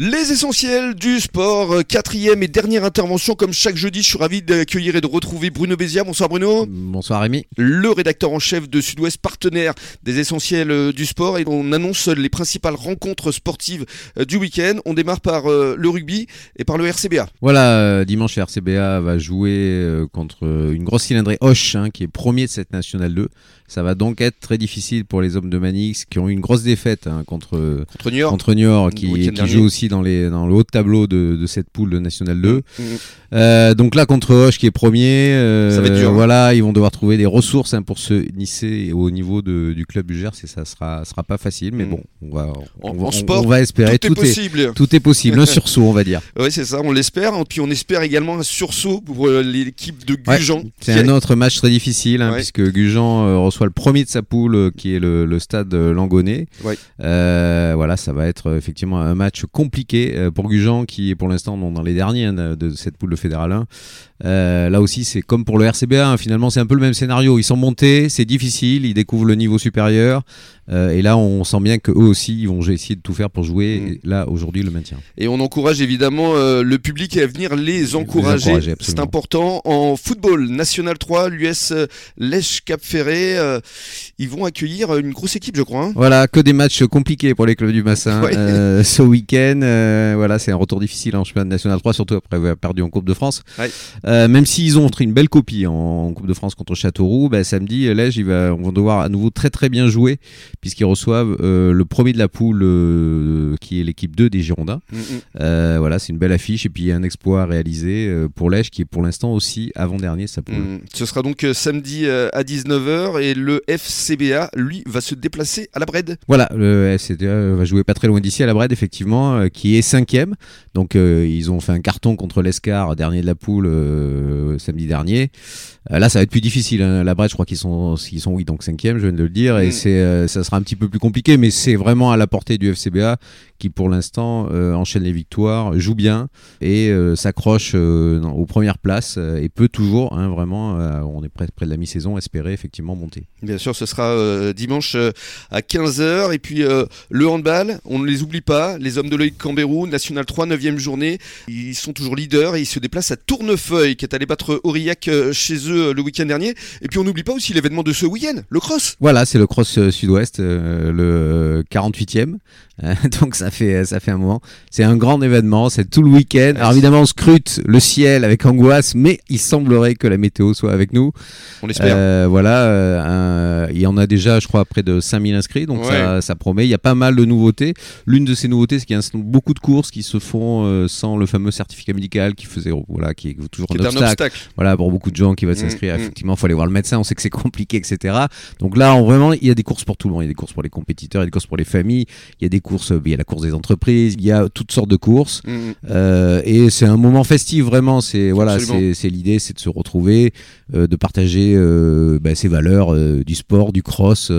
Les essentiels du sport, euh, quatrième et dernière intervention comme chaque jeudi. Je suis ravi d'accueillir et de retrouver Bruno Bézia. Bonsoir Bruno. Bonsoir Rémi. Le rédacteur en chef de Sud-Ouest, partenaire des essentiels euh, du sport. Et on annonce les principales rencontres sportives euh, du week-end. On démarre par le rugby et par le RCBA. Voilà, dimanche, le RCBA va jouer contre une grosse cylindrée Hoche, hein, qui est premier de cette nationale 2. Ça va donc être très difficile pour les hommes de Manix qui ont eu une grosse défaite hein, contre, contre Niort, qui, qui joue aussi dans, le haut tableau de, de cette poule de National 2. Mmh, mmh. Euh, donc là, contre Hoche qui est premier, euh, ça va être dur, hein. voilà, ils vont devoir trouver des ressources hein, pour se nisser au niveau de, du club du Gers et ça sera, sera pas facile, mais mmh. bon, on va, on, on, sport, on va espérer. Tout, est possible. tout est possible, un sursaut, on va dire. Oui, c'est ça, on l'espère. Puis on espère également un sursaut pour euh, l'équipe de Gujan. c'est un autre match très difficile, hein, puisque Gujan reçoit le premier de sa poule, qui est le, le stade Langonnet. voilà, ça va être effectivement un match compliqué pour Gujan, qui est pour l'instant dans les derniers de cette poule de fédéral 1. Euh, là aussi, c'est comme pour le RCBA, hein. finalement, c'est un peu le même scénario. Ils sont montés, c'est difficile, ils découvrent le niveau supérieur. Euh, et là, on sent bien qu'eux aussi, ils vont essayer de tout faire pour jouer, mm. là, aujourd'hui, le maintien. Et on encourage évidemment euh, le public à venir les encourager. c'est important. En football, National 3, l'US Lèche Cap Ferré, ils vont accueillir une grosse équipe, je crois. Hein. Voilà, que des matchs compliqués pour les clubs du bassin ce week-end. voilà, c'est un retour difficile en championnat National 3, surtout après avoir perdu en Coupe de France. Euh, même s'ils ont montré une belle copie en, Coupe de France contre Châteauroux, bah, samedi, Lège, ils vont devoir à nouveau très très bien jouer puisqu'ils reçoivent euh, le premier de la poule euh, qui est l'équipe 2 des Girondins. Mm, mm. voilà, c'est une belle affiche et puis un exploit réalisé pour Lège qui est pour l'instant aussi avant-dernier sa poule. Mm. Ce sera donc samedi à 19h et le FCBA, lui, va se déplacer à la Brède. Voilà, le FCBA va jouer pas très loin d'ici à la Brède, effectivement, qui est cinquième. Donc ils ont fait un carton contre l'Escar, dernier de la poule euh, samedi dernier. Euh, là, ça va être plus difficile. Hein. La Brest, je crois qu'ils sont, ils sont oui, donc cinquième, je viens de le dire, et mm. c'est, euh, ça sera un petit peu plus compliqué, mais c'est vraiment à la portée du FCBA qui, pour l'instant, enchaîne les victoires, joue bien et s'accroche aux premières places et peut toujours, hein, vraiment, on est près, près de la mi-saison, espérer effectivement monter. Bien sûr, ce sera dimanche à 15h, et puis le handball, on ne les oublie pas, les hommes de l'œil Cambérou, National 3, 9e journée, ils sont toujours leaders et ils se déplacent à Tournefeuille, qui est allé battre Aurillac chez eux euh, le week-end dernier. Et puis on n'oublie pas aussi l'événement de ce week-end, le cross. Voilà, c'est le cross euh, sud-ouest, euh, le 48e. Donc ça fait ça fait un moment. C'est un grand événement, c'est tout le week-end. Alors évidemment, on scrute le ciel avec angoisse, mais il semblerait que la météo soit avec nous. On l'espère. voilà, il y en a déjà, je crois, près de 5000 inscrits, donc ça, promet. Il y a pas mal de nouveautés. L'une de ces nouveautés, c'est qu'il y a beaucoup de courses qui se font sans le fameux certificat médical qui faisait voilà, qui est toujours un, obstacle. Voilà, pour beaucoup de gens qui veulent mm, s'inscrire, mm. effectivement, il faut aller voir le médecin. On sait que c'est compliqué, etc. Donc là, on, vraiment, il y a des courses pour tout le monde. Il y a des courses pour les compétiteurs, il y a des courses pour les familles, il y a des courses, il y a la course des entreprises, il y a toutes sortes de courses. Mm, euh, et c'est un moment festif, vraiment. C'est voilà, c'est l'idée, c'est de se retrouver, euh, de partager euh, bah, ces valeurs du sport, du cross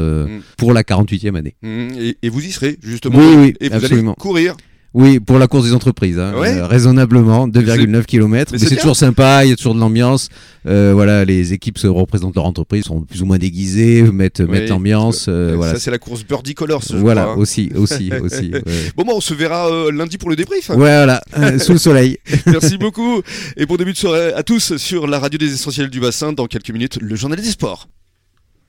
pour la 48e année. Et, vous y serez justement. Oui, oui, et vous absolument. allez courir. Oui, pour la course des entreprises, hein, euh, raisonnablement, 2,9 km. Mais, c'est toujours sympa, il y a toujours de l'ambiance. Euh, voilà, les équipes se représentent leur entreprise, sont plus ou moins déguisées, mettent, mettent l'ambiance. Euh, voilà. Ça, c'est la course Birdie Colors. voilà, crois, hein. aussi, aussi, aussi. Bon, bah, on se verra lundi pour le débrief. Voilà, sous le soleil. Merci beaucoup. Et bon début de soirée à tous sur la radio des essentiels du bassin. Dans quelques minutes, le journal des sports.